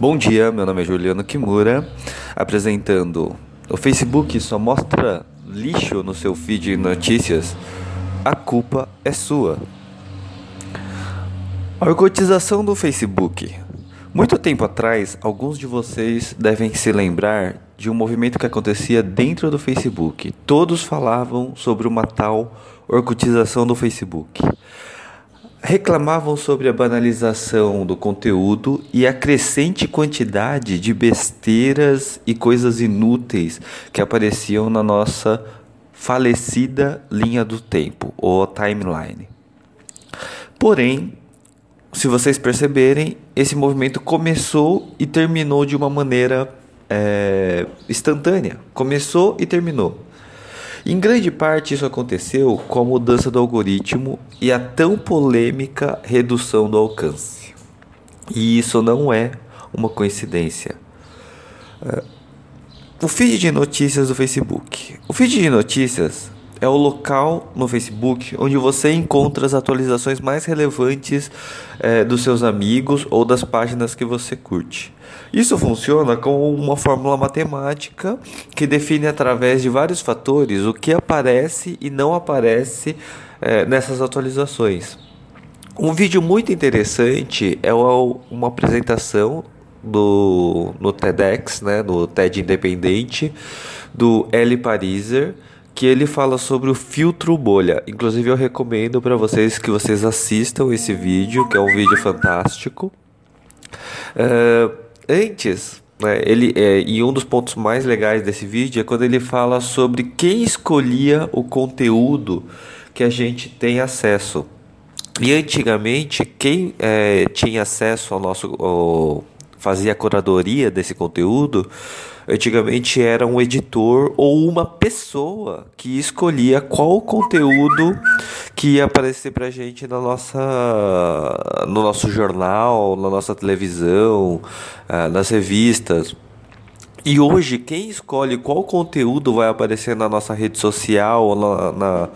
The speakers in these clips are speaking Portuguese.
Bom dia, meu nome é Juliano Kimura, apresentando o Facebook só mostra lixo no seu feed de notícias. A culpa é sua. A orcotização do Facebook. Muito tempo atrás, alguns de vocês devem se lembrar de um movimento que acontecia dentro do Facebook. Todos falavam sobre uma tal orcotização do Facebook reclamavam sobre a banalização do conteúdo e a crescente quantidade de besteiras e coisas inúteis que apareciam na nossa falecida linha do tempo ou timeline. Porém, se vocês perceberem, esse movimento começou e terminou de uma maneira é, instantânea. Começou e terminou. Em grande parte, isso aconteceu com a mudança do algoritmo e a tão polêmica redução do alcance. E isso não é uma coincidência. É, o feed de notícias do Facebook. O feed de notícias é o local no Facebook onde você encontra as atualizações mais relevantes é, dos seus amigos ou das páginas que você curte. Isso funciona como uma fórmula matemática que define através de vários fatores o que aparece e não aparece é, nessas atualizações. Um vídeo muito interessante é uma apresentação do no TEDx, né, no TED Independente, do Eli Pariser que ele fala sobre o filtro bolha. Inclusive eu recomendo para vocês que vocês assistam esse vídeo, que é um vídeo fantástico. Uh, antes, né, ele é, e um dos pontos mais legais desse vídeo é quando ele fala sobre quem escolhia o conteúdo que a gente tem acesso. E antigamente quem é, tinha acesso ao nosso ao, fazia a curadoria desse conteúdo Antigamente era um editor ou uma pessoa que escolhia qual conteúdo que ia aparecer pra gente na nossa, no nosso jornal, na nossa televisão, eh, nas revistas. E hoje, quem escolhe qual conteúdo vai aparecer na nossa rede social, na, na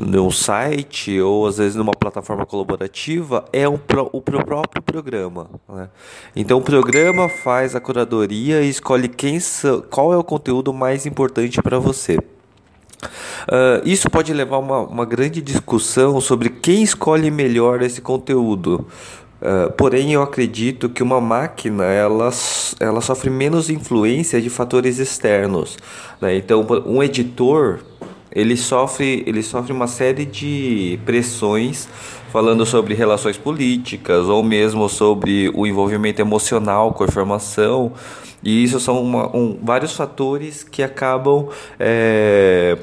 num site ou às vezes numa plataforma colaborativa é o próprio programa. Né? Então o programa faz a curadoria e escolhe quem qual é o conteúdo mais importante para você. Uh, isso pode levar a uma, uma grande discussão sobre quem escolhe melhor esse conteúdo. Uh, porém, eu acredito que uma máquina ela, ela sofre menos influência de fatores externos. Né? Então, um editor ele sofre, ele sofre uma série de pressões falando sobre relações políticas ou mesmo sobre o envolvimento emocional com a informação. E isso são uma, um, vários fatores que acabam. É,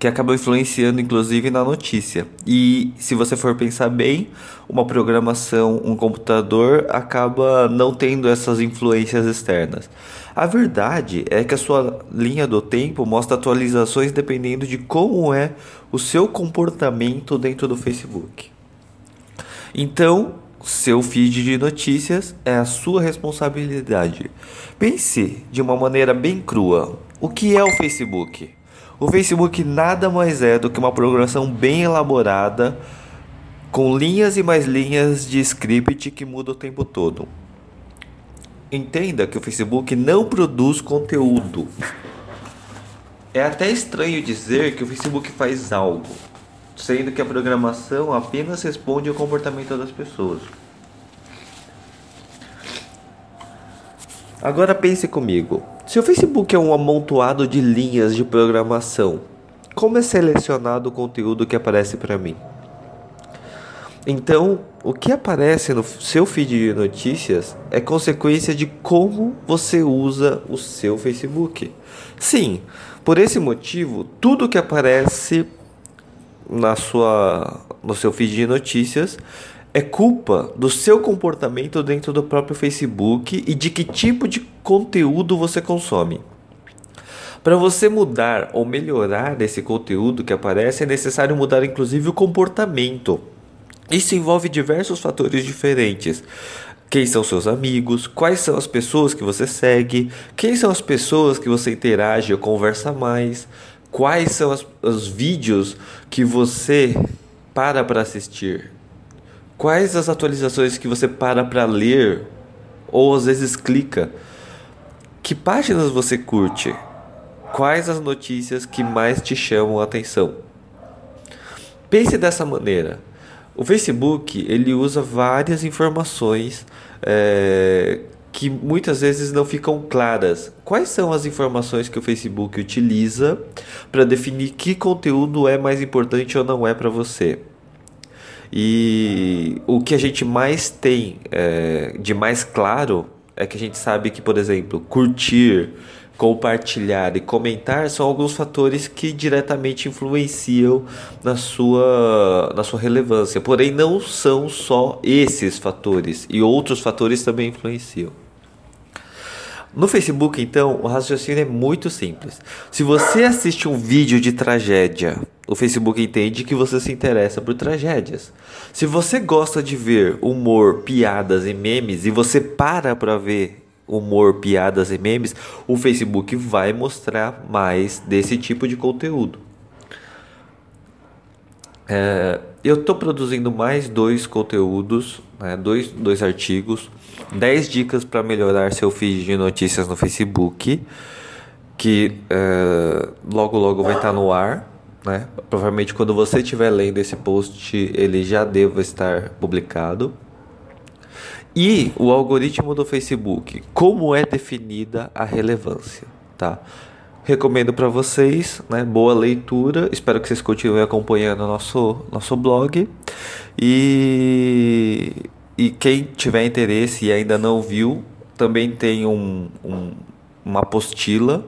que acabam influenciando inclusive na notícia. E se você for pensar bem, uma programação, um computador acaba não tendo essas influências externas. A verdade é que a sua linha do tempo mostra atualizações dependendo de como é o seu comportamento dentro do Facebook. Então, seu feed de notícias é a sua responsabilidade. Pense de uma maneira bem crua: o que é o Facebook? O Facebook nada mais é do que uma programação bem elaborada com linhas e mais linhas de script que muda o tempo todo. Entenda que o Facebook não produz conteúdo. É até estranho dizer que o Facebook faz algo, sendo que a programação apenas responde ao comportamento das pessoas. Agora pense comigo. Se o Facebook é um amontoado de linhas de programação, como é selecionado o conteúdo que aparece para mim? Então, o que aparece no seu feed de notícias é consequência de como você usa o seu Facebook. Sim, por esse motivo, tudo que aparece na sua no seu feed de notícias é culpa do seu comportamento dentro do próprio Facebook e de que tipo de conteúdo você consome. Para você mudar ou melhorar esse conteúdo que aparece, é necessário mudar inclusive o comportamento. Isso envolve diversos fatores diferentes. Quem são seus amigos? Quais são as pessoas que você segue? Quem são as pessoas que você interage ou conversa mais? Quais são as, os vídeos que você para para assistir? Quais as atualizações que você para para ler ou às vezes clica. Que páginas você curte? Quais as notícias que mais te chamam a atenção? Pense dessa maneira. O Facebook ele usa várias informações é, que muitas vezes não ficam claras. Quais são as informações que o Facebook utiliza para definir que conteúdo é mais importante ou não é para você? E o que a gente mais tem é, de mais claro é que a gente sabe que, por exemplo, curtir, compartilhar e comentar são alguns fatores que diretamente influenciam na sua, na sua relevância. Porém, não são só esses fatores e outros fatores também influenciam. No Facebook, então, o raciocínio é muito simples. Se você assiste um vídeo de tragédia, o Facebook entende que você se interessa por tragédias. Se você gosta de ver humor, piadas e memes e você para para ver humor, piadas e memes, o Facebook vai mostrar mais desse tipo de conteúdo. É, eu estou produzindo mais dois conteúdos, né, dois, dois artigos, 10 dicas para melhorar seu feed de notícias no Facebook, que é, logo logo vai estar tá no ar. Né? Provavelmente quando você estiver lendo esse post, ele já deva estar publicado. E o algoritmo do Facebook, como é definida a relevância, tá? Recomendo para vocês, né? Boa leitura. Espero que vocês continuem acompanhando nosso, nosso blog. E, e quem tiver interesse e ainda não viu, também tem um, um uma apostila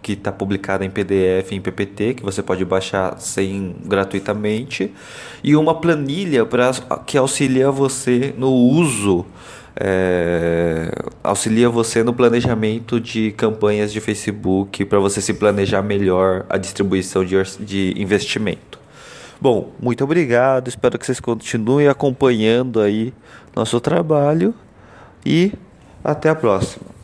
que está publicada em PDF, em PPT, que você pode baixar sem gratuitamente, e uma planilha para que auxilia você no uso, é, auxilia você no planejamento de campanhas de Facebook para você se planejar melhor a distribuição de, de investimento. Bom, muito obrigado. Espero que vocês continuem acompanhando aí nosso trabalho e até a próxima.